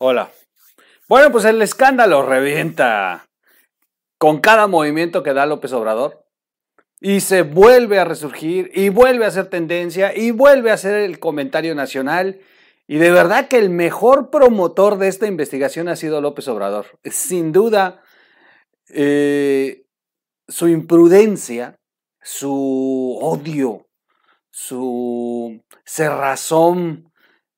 Hola. Bueno, pues el escándalo revienta con cada movimiento que da López Obrador y se vuelve a resurgir y vuelve a ser tendencia y vuelve a ser el comentario nacional. Y de verdad que el mejor promotor de esta investigación ha sido López Obrador. Sin duda, eh, su imprudencia, su odio, su cerrazón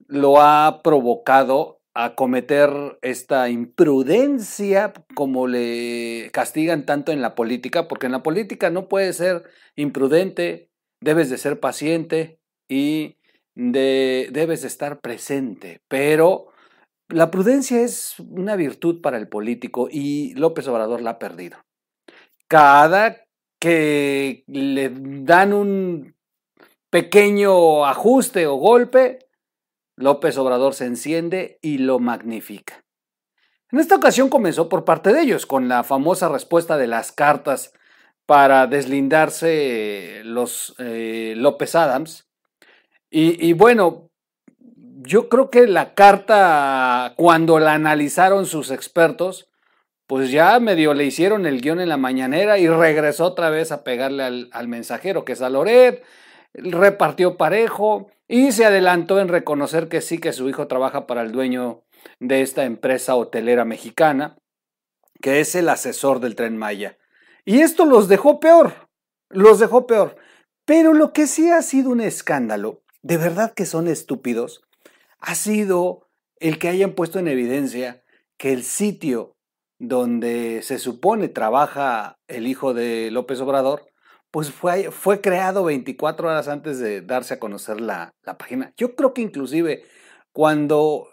lo ha provocado a cometer esta imprudencia como le castigan tanto en la política, porque en la política no puedes ser imprudente, debes de ser paciente y de, debes de estar presente, pero la prudencia es una virtud para el político y López Obrador la ha perdido. Cada que le dan un pequeño ajuste o golpe, López Obrador se enciende y lo magnifica. En esta ocasión comenzó por parte de ellos, con la famosa respuesta de las cartas para deslindarse los eh, López Adams. Y, y bueno, yo creo que la carta, cuando la analizaron sus expertos, pues ya medio le hicieron el guion en la mañanera y regresó otra vez a pegarle al, al mensajero, que es a Loret, repartió parejo, y se adelantó en reconocer que sí que su hijo trabaja para el dueño de esta empresa hotelera mexicana, que es el asesor del tren Maya. Y esto los dejó peor, los dejó peor. Pero lo que sí ha sido un escándalo, de verdad que son estúpidos, ha sido el que hayan puesto en evidencia que el sitio donde se supone trabaja el hijo de López Obrador pues fue, fue creado 24 horas antes de darse a conocer la, la página. Yo creo que inclusive cuando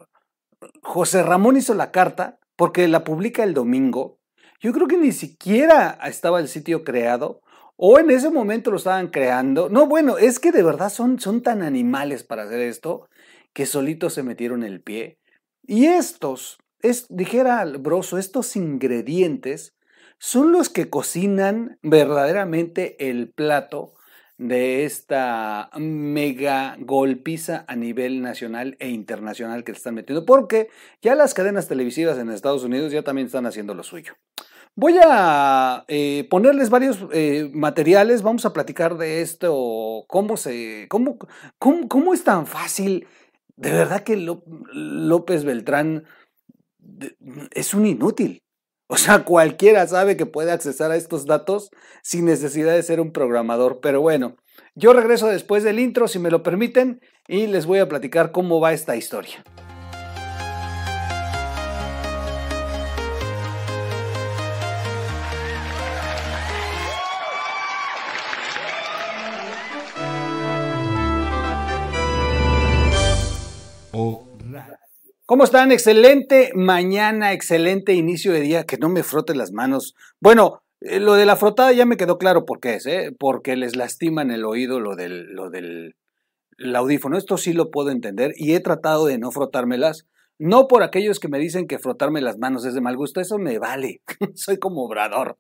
José Ramón hizo la carta, porque la publica el domingo, yo creo que ni siquiera estaba el sitio creado, o en ese momento lo estaban creando. No, bueno, es que de verdad son, son tan animales para hacer esto que solitos se metieron el pie. Y estos, es, dijera Broso, estos ingredientes son los que cocinan verdaderamente el plato de esta mega golpiza a nivel nacional e internacional que le están metiendo, porque ya las cadenas televisivas en Estados Unidos ya también están haciendo lo suyo. Voy a eh, ponerles varios eh, materiales, vamos a platicar de esto, cómo se, cómo, cómo, es tan fácil, de verdad que López Beltrán es un inútil. O sea, cualquiera sabe que puede accesar a estos datos sin necesidad de ser un programador. Pero bueno, yo regreso después del intro, si me lo permiten, y les voy a platicar cómo va esta historia. ¿Cómo están? Excelente mañana, excelente inicio de día. Que no me froten las manos. Bueno, eh, lo de la frotada ya me quedó claro por qué es, ¿eh? Porque les lastiman el oído lo del, lo del audífono. Esto sí lo puedo entender y he tratado de no frotármelas no por aquellos que me dicen que frotarme las manos es de mal gusto, eso me vale. Soy como obrador.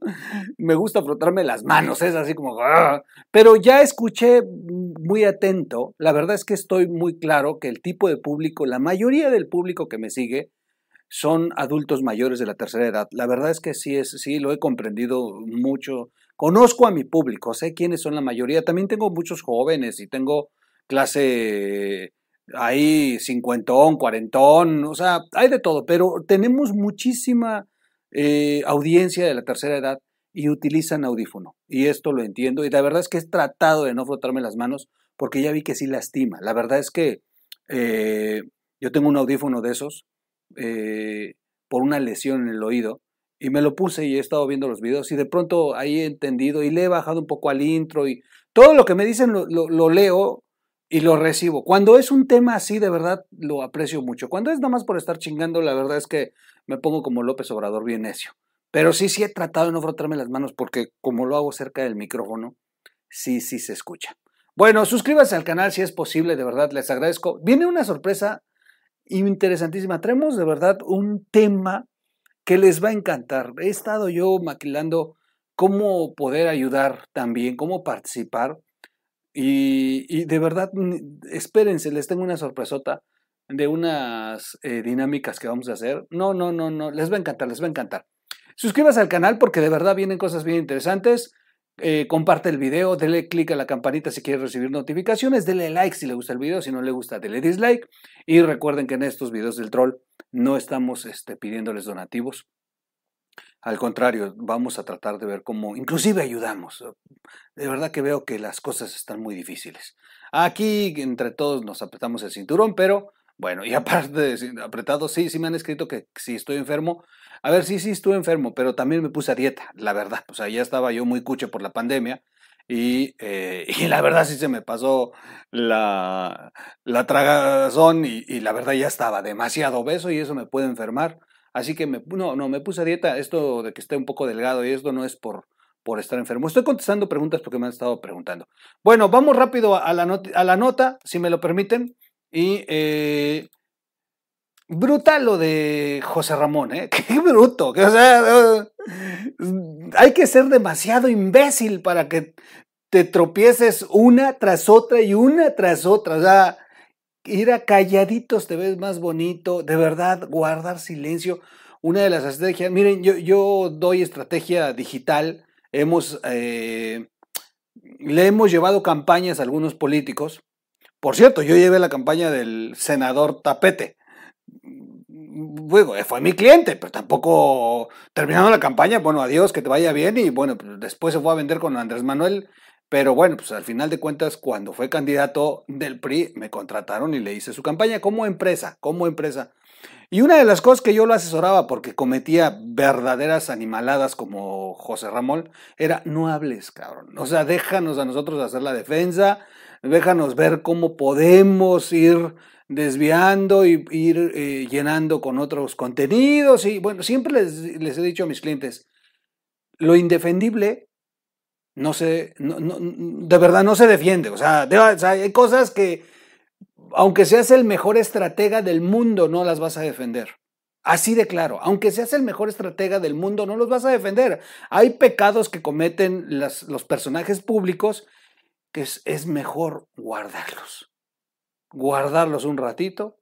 Me gusta frotarme las manos, es así como... Pero ya escuché muy atento, la verdad es que estoy muy claro que el tipo de público, la mayoría del público que me sigue, son adultos mayores de la tercera edad. La verdad es que sí, es, sí lo he comprendido mucho. Conozco a mi público, sé quiénes son la mayoría. También tengo muchos jóvenes y tengo clase hay cincuentón, cuarentón, o sea, hay de todo, pero tenemos muchísima eh, audiencia de la tercera edad y utilizan audífono. Y esto lo entiendo. Y la verdad es que he tratado de no frotarme las manos porque ya vi que sí lastima. La verdad es que eh, yo tengo un audífono de esos eh, por una lesión en el oído y me lo puse y he estado viendo los videos y de pronto ahí he entendido y le he bajado un poco al intro y todo lo que me dicen lo leo y lo recibo. Cuando es un tema así, de verdad lo aprecio mucho. Cuando es nada más por estar chingando, la verdad es que me pongo como López Obrador bien necio. Pero sí, sí he tratado de no frotarme las manos porque como lo hago cerca del micrófono, sí, sí se escucha. Bueno, suscríbanse al canal si es posible, de verdad les agradezco. Viene una sorpresa interesantísima. Traemos de verdad un tema que les va a encantar. He estado yo maquilando cómo poder ayudar también, cómo participar y, de verdad, espérense, les tengo una sorpresota de unas eh, dinámicas que vamos a hacer. No, no, no, no, les va a encantar, les va a encantar. Suscríbase al canal porque de verdad vienen cosas bien interesantes. Eh, comparte el video, dele click a la campanita si quiere recibir notificaciones, dele like si le gusta el video, si no le gusta, dele dislike. Y recuerden que en estos videos del troll no estamos este, pidiéndoles donativos. Al contrario, vamos a tratar de ver cómo, inclusive ayudamos. De verdad que veo que las cosas están muy difíciles. Aquí entre todos nos apretamos el cinturón, pero bueno, y aparte de apretado, sí, sí me han escrito que si estoy enfermo. A ver, sí, sí estuve enfermo, pero también me puse a dieta, la verdad. O sea, ya estaba yo muy cuche por la pandemia. Y, eh, y la verdad sí se me pasó la, la tragazón y, y, la verdad ya estaba demasiado obeso y eso me puede enfermar. Así que me, no, no, me puse a dieta. Esto de que esté un poco delgado y esto no es por, por estar enfermo. Estoy contestando preguntas porque me han estado preguntando. Bueno, vamos rápido a la, nota, si me lo permiten. Y eh, brutal lo de José Ramón, ¿eh? Qué bruto. o sea, hay que ser demasiado imbécil para que te tropieces una tras otra y una tras otra. O sea, ir a calladitos te ves más bonito, de verdad, guardar silencio. Una de las estrategias, miren, yo, yo doy estrategia digital, hemos, eh, le hemos llevado campañas a algunos políticos. Por cierto, yo llevé la campaña del senador Tapete. Bueno, fue mi cliente, pero tampoco terminando la campaña, bueno, adiós, que te vaya bien y bueno, pues, después se fue a vender con Andrés Manuel pero bueno, pues al final de cuentas, cuando fue candidato del PRI, me contrataron y le hice su campaña como empresa, como empresa. Y una de las cosas que yo lo asesoraba porque cometía verdaderas animaladas como José Ramón era no hables, cabrón. O sea, déjanos a nosotros hacer la defensa, déjanos ver cómo podemos ir desviando y ir eh, llenando con otros contenidos. Y bueno, siempre les, les he dicho a mis clientes, lo indefendible no se, de verdad no se defiende. O sea, hay cosas que, aunque seas el mejor estratega del mundo, no las vas a defender. Así de claro, aunque seas el mejor estratega del mundo, no los vas a defender. Hay pecados que cometen los personajes públicos que es, es mejor guardarlos. Guardarlos un ratito,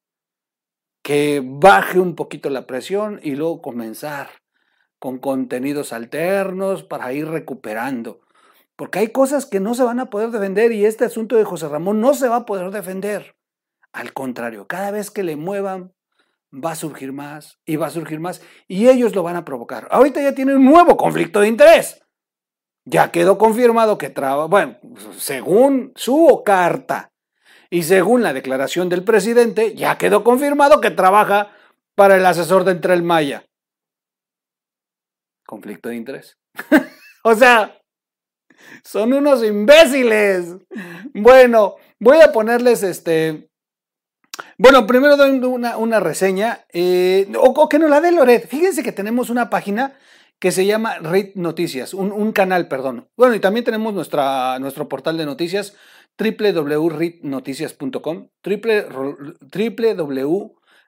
que baje un poquito la presión y luego comenzar con contenidos alternos para ir recuperando. Porque hay cosas que no se van a poder defender y este asunto de José Ramón no se va a poder defender. Al contrario, cada vez que le muevan, va a surgir más y va a surgir más y ellos lo van a provocar. Ahorita ya tiene un nuevo conflicto de interés. Ya quedó confirmado que trabaja, bueno, según su carta y según la declaración del presidente, ya quedó confirmado que trabaja para el asesor de Entre el Maya. Conflicto de interés. o sea, son unos imbéciles. Bueno, voy a ponerles este. Bueno, primero doy una, reseña. Eh, o, que no la dé Loret. Fíjense que tenemos una página que se llama RIT Noticias, un, canal, perdón. Bueno, y también tenemos nuestra, nuestro portal de noticias www.ritnoticias.com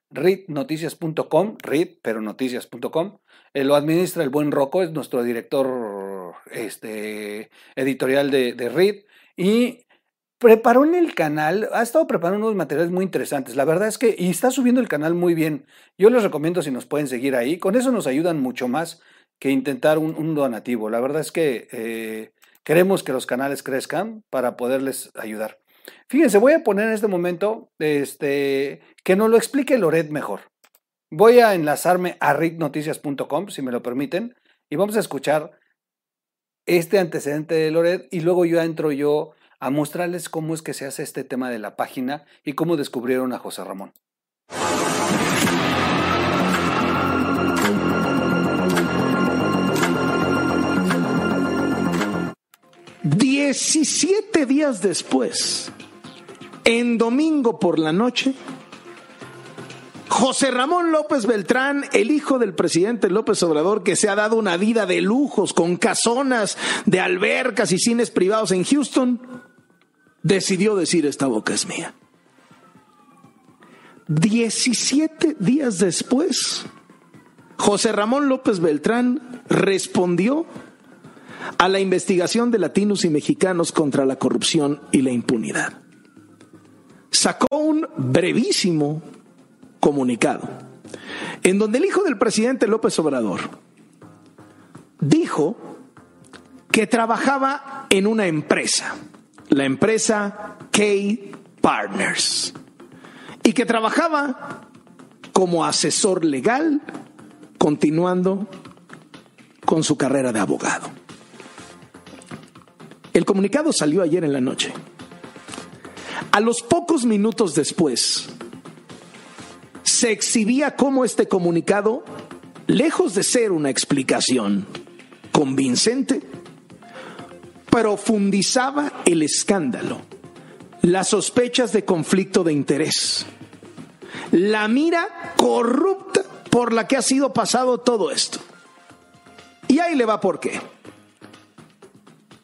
www.ritnoticias.com RIT, pero noticias.com. Eh, lo administra el buen Rocco, es nuestro director este, editorial de, Reed y preparó en el canal, ha estado preparando unos materiales muy interesantes. La verdad es que, y está subiendo el canal muy bien. Yo les recomiendo si nos pueden seguir ahí. Con eso nos ayudan mucho más que intentar un, donativo. La verdad es que eh, queremos que los canales crezcan para poderles ayudar. Fíjense, voy a poner en este momento este, que nos lo explique Loret mejor. Voy a enlazarme a ricknoticias.com, si me lo permiten, y vamos a escuchar este antecedente de Loret y luego yo entro yo a mostrarles cómo es que se hace este tema de la página y cómo descubrieron a José Ramón. Diecisiete días después, en domingo por la noche, José Ramón López Beltrán, el hijo del presidente López Obrador, que se ha dado una vida de lujos con casonas de albercas y cines privados en Houston, decidió decir esta boca es mía. Diecisiete días después, José Ramón López Beltrán respondió a la investigación de latinos y mexicanos contra la corrupción y la impunidad. Sacó un brevísimo comunicado, en donde el hijo del presidente López Obrador dijo que trabajaba en una empresa, la empresa K Partners, y que trabajaba como asesor legal, continuando con su carrera de abogado. El comunicado salió ayer en la noche. A los pocos minutos después, se exhibía cómo este comunicado, lejos de ser una explicación convincente, profundizaba el escándalo, las sospechas de conflicto de interés, la mira corrupta por la que ha sido pasado todo esto. Y ahí le va por qué.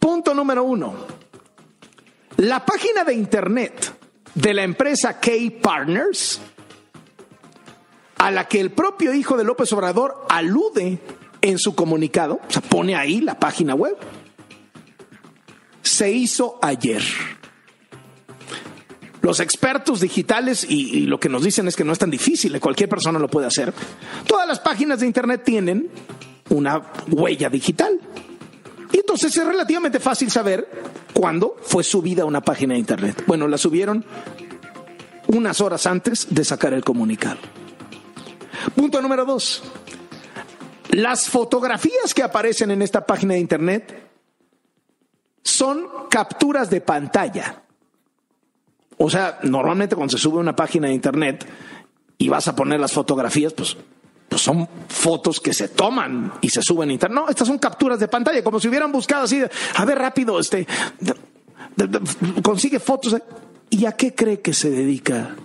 Punto número uno. La página de internet de la empresa K Partners, a la que el propio hijo de López Obrador alude en su comunicado, o sea, pone ahí la página web, se hizo ayer. Los expertos digitales, y, y, lo que nos dicen es que no es tan difícil, cualquier persona lo puede hacer. Todas las páginas de Internet tienen una huella digital. Entonces es relativamente fácil saber cuándo fue subida una página de Internet. Bueno, la subieron unas horas antes de sacar el comunicado. Punto número dos. Las fotografías que aparecen en esta página de Internet son capturas de pantalla. O sea, normalmente cuando se sube una página de Internet y vas a poner las fotografías, pues pues son fotos que se toman y se suben a internet. No, estas son capturas de pantalla, como si hubieran buscado así, a ver rápido, este, consigue fotos. ¿Y a qué cree que se dedica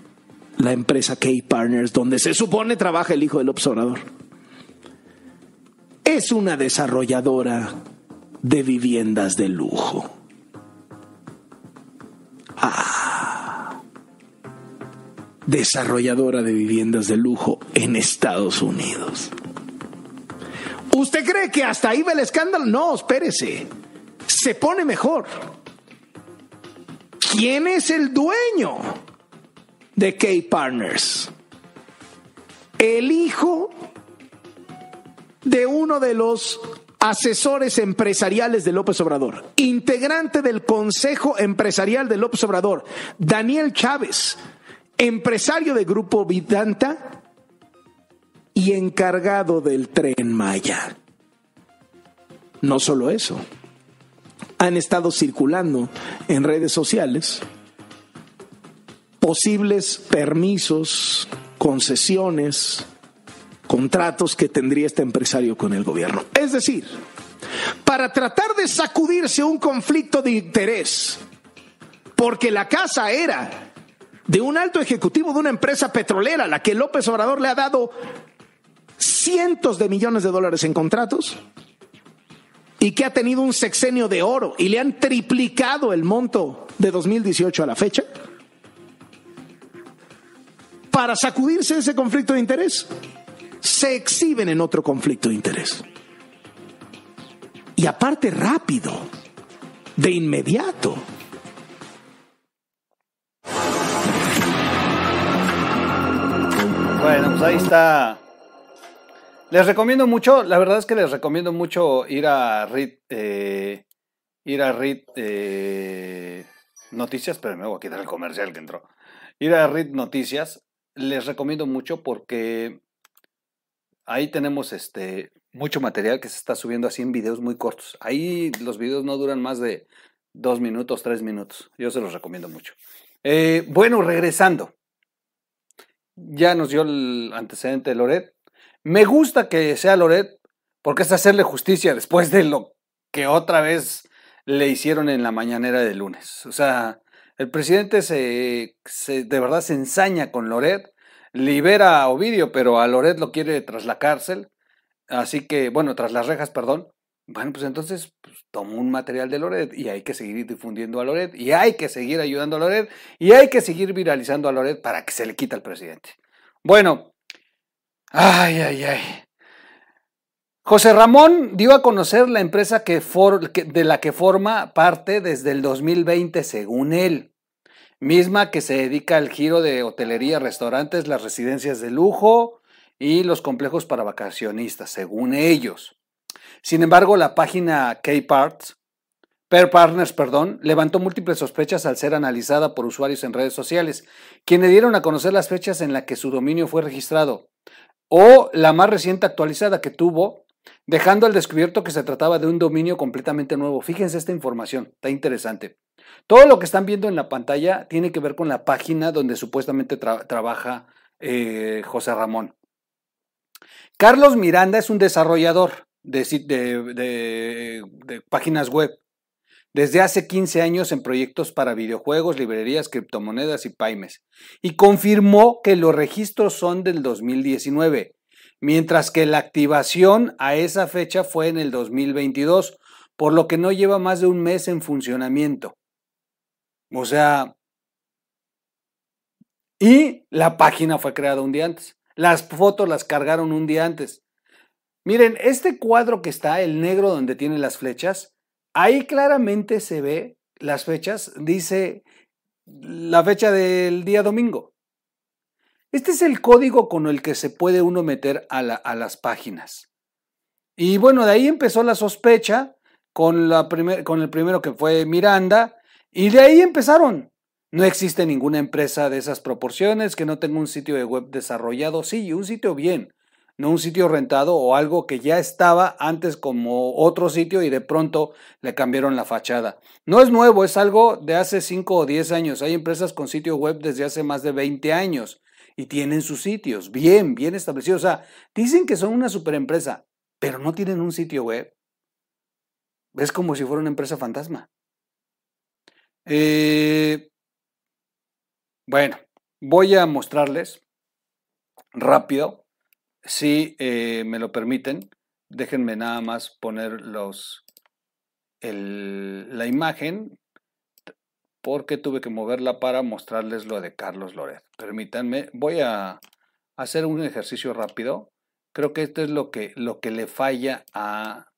la empresa K Partners, donde se supone trabaja el hijo del observador? Es una desarrolladora de viviendas de lujo. Ah desarrolladora de viviendas de lujo en Estados Unidos. ¿Usted cree que hasta ahí va el escándalo? No, espérese. Se pone mejor. ¿Quién es el dueño de K Partners? El hijo de uno de los asesores empresariales de López Obrador, integrante del Consejo Empresarial de López Obrador, Daniel Chávez, empresario de Grupo Vidanta y encargado del tren Maya. No solo eso, han estado circulando en redes sociales posibles permisos, concesiones, contratos que tendría este empresario con el gobierno. Es decir, para tratar de sacudirse un conflicto de interés, porque la casa era de un alto ejecutivo de una empresa petrolera, la que López Obrador le ha dado cientos de millones de dólares en contratos y que ha tenido un sexenio de oro y le han triplicado el monto de 2018 a la fecha, para sacudirse ese conflicto de interés, se exhiben en otro conflicto de interés. Y aparte rápido, de inmediato. Bueno, pues ahí está. Les recomiendo mucho, la verdad es que les recomiendo mucho ir a RIT, eh, ir a RIT eh, Noticias, pero me voy a quitar el comercial que entró. Ir a RIT Noticias, les recomiendo mucho porque ahí tenemos este mucho material que se está subiendo así en videos muy cortos. Ahí los videos no duran más de dos minutos, tres minutos. Yo se los recomiendo mucho. Eh, bueno, regresando ya nos dio el antecedente de Loret. Me gusta que sea Loret porque es hacerle justicia después de lo que otra vez le hicieron en la mañanera de lunes. O sea, el presidente se, se de verdad se ensaña con Loret, libera a Ovidio, pero a Loret lo quiere tras la cárcel. Así que, bueno, tras las rejas, perdón. Bueno, pues entonces pues, tomó un material de Loret y hay que seguir difundiendo a Loret y hay que seguir ayudando a Loret y hay que seguir viralizando a Loret para que se le quite al presidente. Bueno, ay, ay, ay. José Ramón dio a conocer la empresa que, de la que forma parte desde el 2020, según él. misma que se dedica al giro de hotelería, restaurantes, las residencias de lujo y los complejos para vacacionistas, según ellos. Sin embargo, la página K-Parts, Per Partners, perdón, levantó múltiples sospechas al ser analizada por usuarios en redes sociales, quienes dieron a conocer las fechas en las que su dominio fue registrado, o la más reciente actualizada que tuvo, dejando al descubierto que se trataba de un dominio completamente nuevo. Fíjense esta información, está interesante. Todo lo que están viendo en la pantalla tiene que ver con la página donde supuestamente trabaja eh, José Ramón. Carlos Miranda es un desarrollador de, páginas web. Desde hace 15 años en proyectos para videojuegos, librerías, criptomonedas y pymes. Y confirmó que los registros son del 2019, mientras que la activación a esa fecha fue en el 2022, por lo que no lleva más de un mes en funcionamiento. O sea, y la página fue creada un día antes. Las fotos las cargaron un día antes. Miren, este cuadro que está, el negro donde tiene las flechas, ahí claramente se ve las fechas, dice la fecha del día domingo. Este es el código con el que se puede uno meter a, las páginas. Y bueno, de ahí empezó la sospecha con, la con el primero que fue Miranda, y de ahí empezaron. No existe ninguna empresa de esas proporciones que no tenga un sitio de web desarrollado. Sí, un sitio bien, no un sitio rentado o algo que ya estaba antes como otro sitio y de pronto le cambiaron la fachada. No es nuevo, es algo de hace 5 o 10 años. Hay empresas con sitio web desde hace más de 20 años y tienen sus sitios bien, bien establecidos. O sea, dicen que son una superempresa, pero no tienen un sitio web. Es como si fuera una empresa fantasma. Eh, bueno, voy a mostrarles rápido, si eh, me lo permiten. Déjenme nada más poner los, la imagen porque tuve que moverla para mostrarles lo de Carlos Loret. Permítanme, voy a hacer un ejercicio rápido. Creo que esto es lo que, lo que le falla a,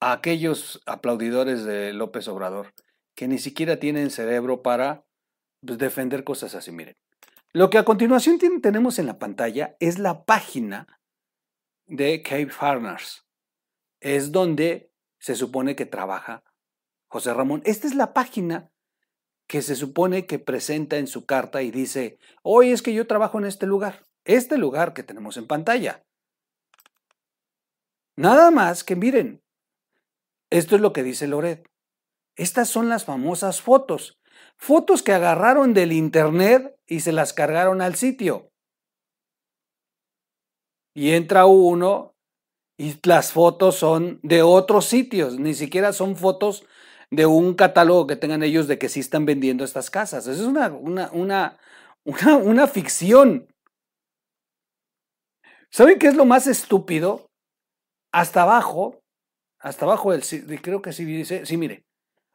a aquellos aplaudidores de López Obrador que ni siquiera tienen cerebro para pues, defender cosas así. Miren, lo que a continuación tenemos en la pantalla es la página de Cape Farmers. Es donde se supone que trabaja José Ramón. Esta es la página que se supone que presenta en su carta y dice, hoy es que yo trabajo en este lugar, este lugar que tenemos en pantalla. Nada más que miren, esto es lo que dice Loret. Estas son las famosas fotos. Fotos que agarraron del internet y se las cargaron al sitio. Y entra uno y las fotos son de otros sitios, ni siquiera son fotos de un catálogo que tengan ellos de que sí están vendiendo estas casas. Eso es una, una, una, una, una ficción. ¿Saben qué es lo más estúpido? Hasta abajo, hasta abajo del creo que sí dice, sí, mire,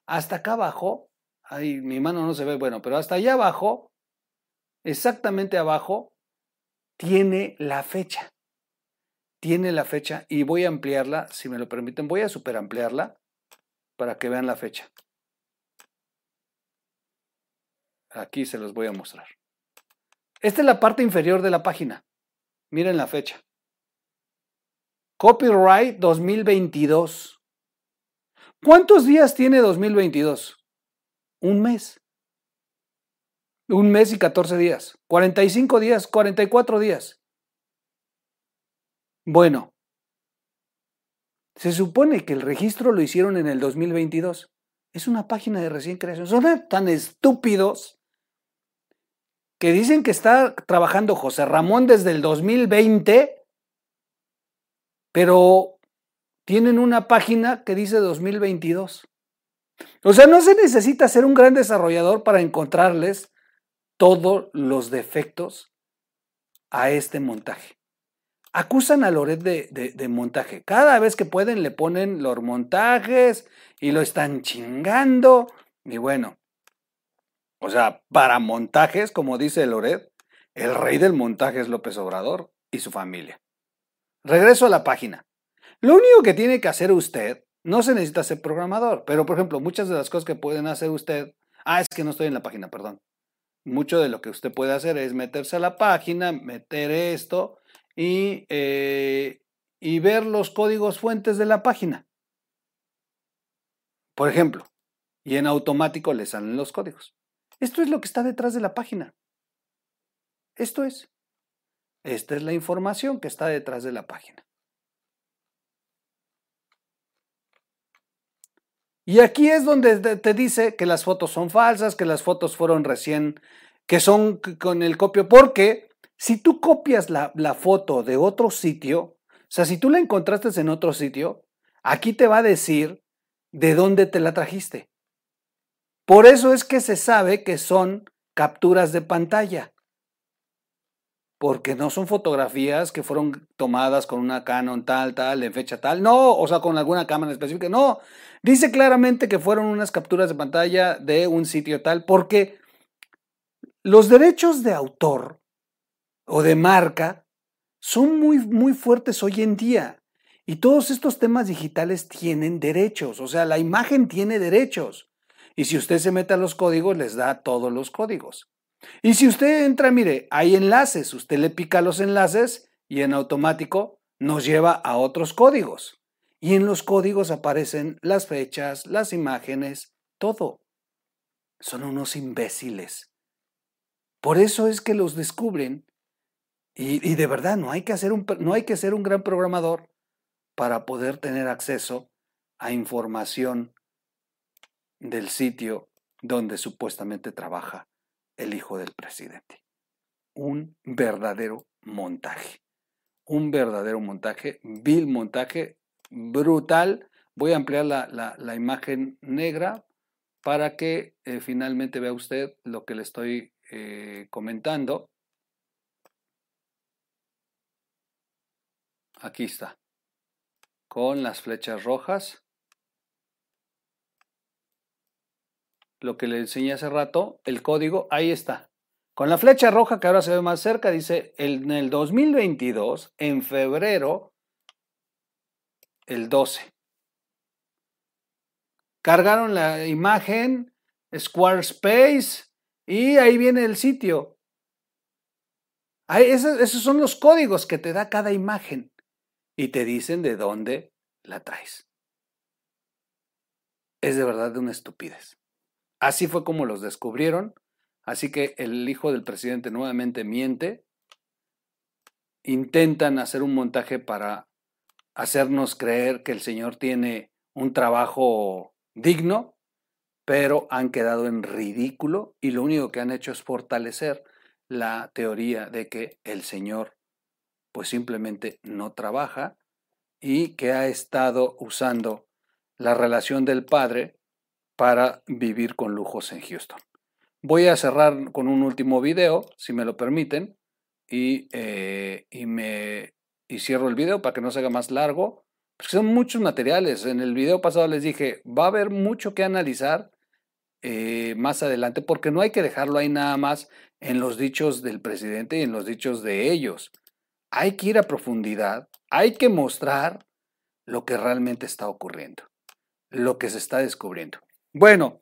hasta acá abajo, ahí mi mano no se ve, bueno, pero hasta allá abajo, exactamente abajo, tiene la fecha. Tiene la fecha y voy a ampliarla, si me lo permiten, voy a superampliarla para que vean la fecha. Aquí se los voy a mostrar. Esta es la parte inferior de la página. Miren la fecha. Copyright 2022. ¿Cuántos días tiene 2022? Un mes. Un mes y 14 días. 45 días, 44 días. Bueno, se supone que el registro lo hicieron en el 2022. Es una página de recién creación. Son tan estúpidos que dicen que está trabajando José Ramón desde el 2020, pero tienen una página que dice 2022. O sea, no se necesita ser un gran desarrollador para encontrarles todos los defectos a este montaje. Acusan a Loret de, de, montaje. Cada vez que pueden le ponen los montajes y lo están chingando. Y bueno, o sea, para montajes, como dice Loret, el rey del montaje es López Obrador y su familia. Regreso a la página. Lo único que tiene que hacer usted, no se necesita ser programador, pero por ejemplo, muchas de las cosas que pueden hacer usted, ah, es que no estoy en la página, perdón, mucho de lo que usted puede hacer es meterse a la página, meter esto y, eh, y ver los códigos fuentes de la página. Por ejemplo, y en automático le salen los códigos. Esto es lo que está detrás de la página. Esto es. Esta es la información que está detrás de la página. Y aquí es donde te dice que las fotos son falsas, que las fotos fueron recién, que son con el copio, porque si tú copias la, foto de otro sitio, o sea, si tú la encontraste en otro sitio, aquí te va a decir de dónde te la trajiste. Por eso es que se sabe que son capturas de pantalla. Porque no son fotografías que fueron tomadas con una Canon tal, tal, en fecha tal, no, o sea, con alguna cámara específica, no, dice claramente que fueron unas capturas de pantalla de un sitio tal, porque los derechos de autor o de marca son muy, muy fuertes hoy en día. Y todos estos temas digitales tienen derechos, o sea, la imagen tiene derechos. Y si usted se mete a los códigos, les da todos los códigos. Y si usted entra, mire, hay enlaces, usted le pica los enlaces y en automático nos lleva a otros códigos. Y en los códigos aparecen las fechas, las imágenes, todo. Son unos imbéciles. Por eso es que los descubren. Y, de verdad, no hay, que hacer un, no hay que ser un gran programador para poder tener acceso a información del sitio donde supuestamente trabaja el hijo del presidente. Un verdadero montaje. Un verdadero montaje, vil montaje, brutal. Voy a ampliar la, imagen negra para que eh, finalmente vea usted lo que le estoy eh, comentando. Aquí está. Con las flechas rojas. lo que le enseñé hace rato, el código, ahí está. Con la flecha roja que ahora se ve más cerca, dice en el 2022, en febrero, el 12. Cargaron la imagen, Squarespace, y ahí viene el sitio. esos, esos son los códigos que te da cada imagen y te dicen de dónde la traes. Es de verdad de una estupidez. Así fue como los descubrieron. Así que el hijo del presidente nuevamente miente. Intentan hacer un montaje para hacernos creer que el señor tiene un trabajo digno, pero han quedado en ridículo y lo único que han hecho es fortalecer la teoría de que el señor pues simplemente no trabaja y que ha estado usando la relación del padre para vivir con lujos en Houston. Voy a cerrar con un último video, si me lo permiten, y, eh, y me, y cierro el video para que no se haga más largo. Porque son muchos materiales. En el video pasado les dije, va a haber mucho que analizar eh, más adelante, porque no hay que dejarlo ahí nada más en los dichos del presidente y en los dichos de ellos. Hay que ir a profundidad, hay que mostrar lo que realmente está ocurriendo, lo que se está descubriendo. Bueno,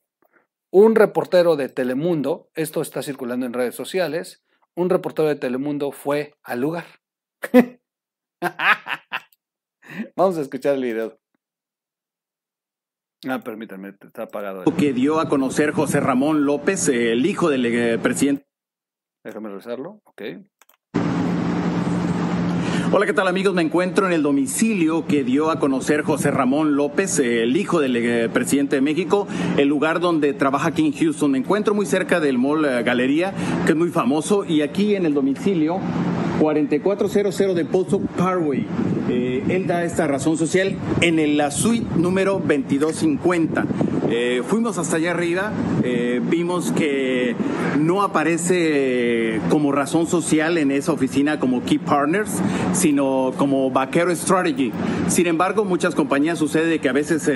un reportero de Telemundo, esto está circulando en redes sociales, un reportero de Telemundo fue al lugar. Vamos a escuchar el video. Ah, permítanme, está apagado. Que dio a conocer José Ramón López, el hijo del eh, presidente. Déjame revisarlo, ok. Hola, ¿qué tal amigos? Me encuentro en el domicilio que dio a conocer José Ramón López, el hijo del eh, presidente de México, el lugar donde trabaja aquí en Houston. Me encuentro muy cerca del Mall eh, Galería, que es muy famoso, y aquí en el domicilio 4400 de Post Parkway. Eh, él da esta razón social en la suite número 2250. Eh, fuimos hasta allá arriba, eh, vimos que no aparece como razón social en esa oficina como Key Partners, sino como Vaquero Strategy. Sin embargo, muchas compañías sucede que a veces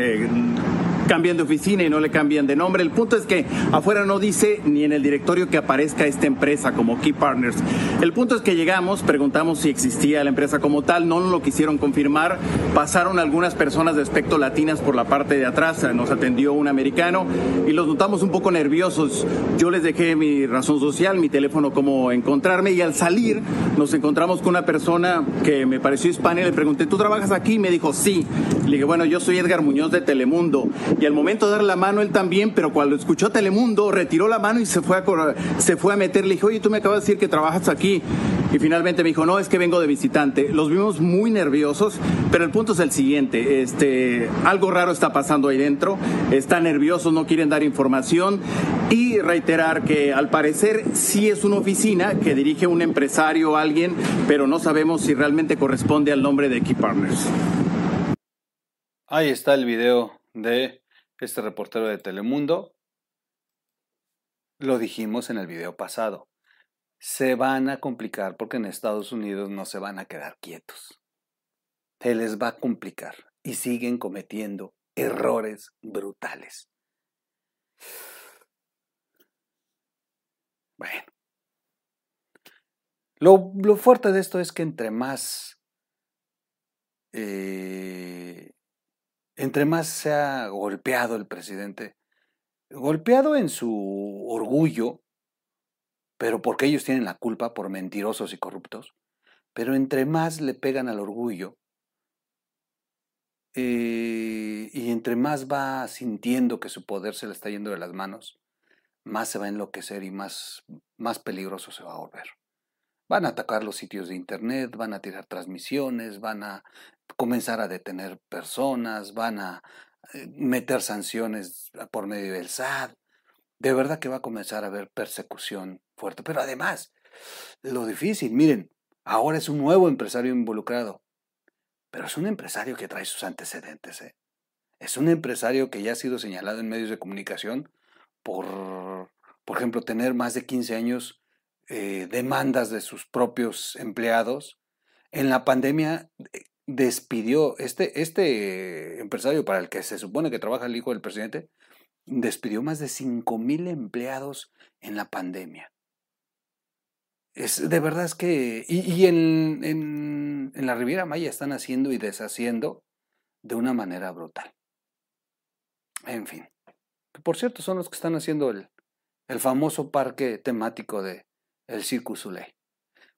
cambian de oficina y no le cambian de nombre. El punto es que afuera no dice ni en el directorio que aparezca esta empresa como Key Partners. El punto es que llegamos, preguntamos si existía la empresa como tal, no lo quisieron confirmar. Pasaron algunas personas de aspecto latinas por la parte de atrás, nos atendió un americano y los notamos un poco nerviosos. Yo les dejé mi razón social, mi teléfono, cómo encontrarme y al salir nos encontramos con una persona que me pareció hispana y le pregunté, ¿tú trabajas aquí? Y me dijo, sí. Le dije, bueno, yo soy Edgar Muñoz de Telemundo. Y al momento de dar la mano él también, pero cuando escuchó Telemundo, retiró la mano y se fue a, se fue a meter. Le dije, oye, tú me acabas de decir que trabajas aquí. Y finalmente me dijo, no, es que vengo de visitante. Los vimos muy nerviosos, pero el punto es el siguiente. Este, algo raro está pasando ahí dentro. Están nerviosos, no quieren dar información. Y reiterar que al parecer sí es una oficina que dirige un empresario o alguien, pero no sabemos si realmente corresponde al nombre de Key Partners. Ahí está el video de este reportero de Telemundo. Lo dijimos en el video pasado. Se van a complicar porque en Estados Unidos no se van a quedar quietos. Se les va a complicar y siguen cometiendo errores brutales. Bueno. Lo, fuerte de esto es que entre más eh, entre más se ha golpeado el presidente, golpeado en su orgullo, pero porque ellos tienen la culpa por mentirosos y corruptos, pero entre más le pegan al orgullo eh, y entre más va sintiendo que su poder se le está yendo de las manos, más se va a enloquecer y más, más peligroso se va a volver. Van a atacar los sitios de internet, van a tirar transmisiones, van a comenzar a detener personas, van a eh, meter sanciones por medio del SAT. De verdad que va a comenzar a haber persecución fuerte. Pero además, lo difícil, miren, ahora es un nuevo empresario involucrado, pero es un empresario que trae sus antecedentes. ¿eh? Es un empresario que ya ha sido señalado en medios de comunicación por, por ejemplo, tener más de 15 años eh, demandas de sus propios empleados. En la pandemia despidió, este, este empresario para el que se supone que trabaja el hijo del presidente, despidió más de 5 mil empleados en la pandemia. Es, de verdad es que, y, en, en, la Riviera Maya están haciendo y deshaciendo de una manera brutal. En fin. Por cierto, son los que están haciendo el, el famoso parque temático de el Circus Soleil.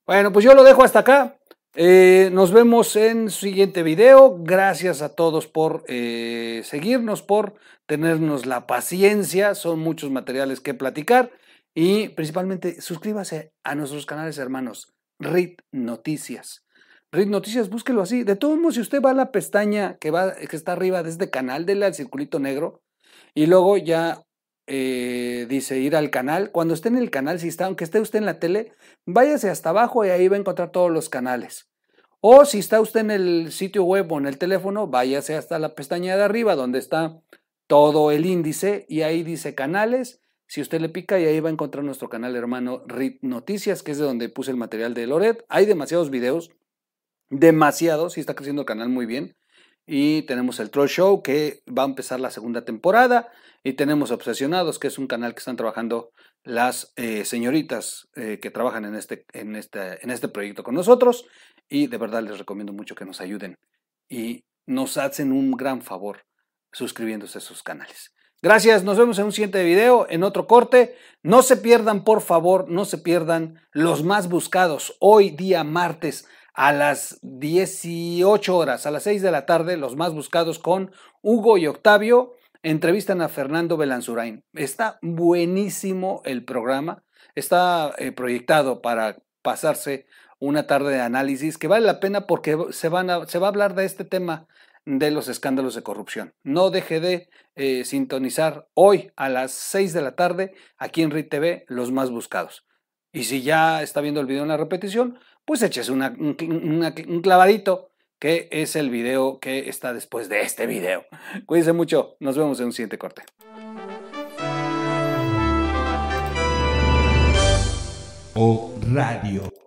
Bueno, pues yo lo dejo hasta acá. Eh, nos vemos en siguiente video. Gracias a todos por eh, seguirnos, por tenernos la paciencia. Son muchos materiales que platicar. Y principalmente suscríbase a nuestros canales hermanos. RIT Noticias. RIT Noticias, búsquelo así. De todos modos, si usted va a la pestaña que, va, que está arriba de este canal, denle al circulito negro. Y luego ya eh, dice ir al canal. Cuando esté en el canal, si está, aunque esté usted en la tele, váyase hasta abajo y ahí va a encontrar todos los canales. O si está usted en el sitio web o en el teléfono, váyase hasta la pestaña de arriba donde está todo el índice y ahí dice canales. Si usted le pica y ahí va a encontrar nuestro canal hermano RIT Noticias, que es de donde puse el material de Loret. Hay demasiados videos, demasiados, y está creciendo el canal muy bien. Y tenemos el Troll Show que va a empezar la segunda temporada. Y tenemos Obsesionados, que es un canal que están trabajando las eh, señoritas eh, que trabajan en este, en, este, en este proyecto con nosotros. Y de verdad les recomiendo mucho que nos ayuden y nos hacen un gran favor suscribiéndose a sus canales. Gracias, nos vemos en un siguiente video, en otro corte. No se pierdan, por favor, no se pierdan los más buscados hoy día martes a las 18 horas, a las 6 de la tarde, los más buscados con Hugo y Octavio entrevistan a Fernando Belanzurain. Está buenísimo el programa, está eh, proyectado para pasarse una tarde de análisis que vale la pena porque se, va a hablar de este tema de los escándalos de corrupción. No deje de eh, sintonizar hoy a las 6 de la tarde aquí en RIT TV los más buscados. Y si ya está viendo el video en la repetición, pues eches un, un clavadito que es el video que está después de este video. Cuídense mucho, nos vemos en un siguiente corte. O Radio.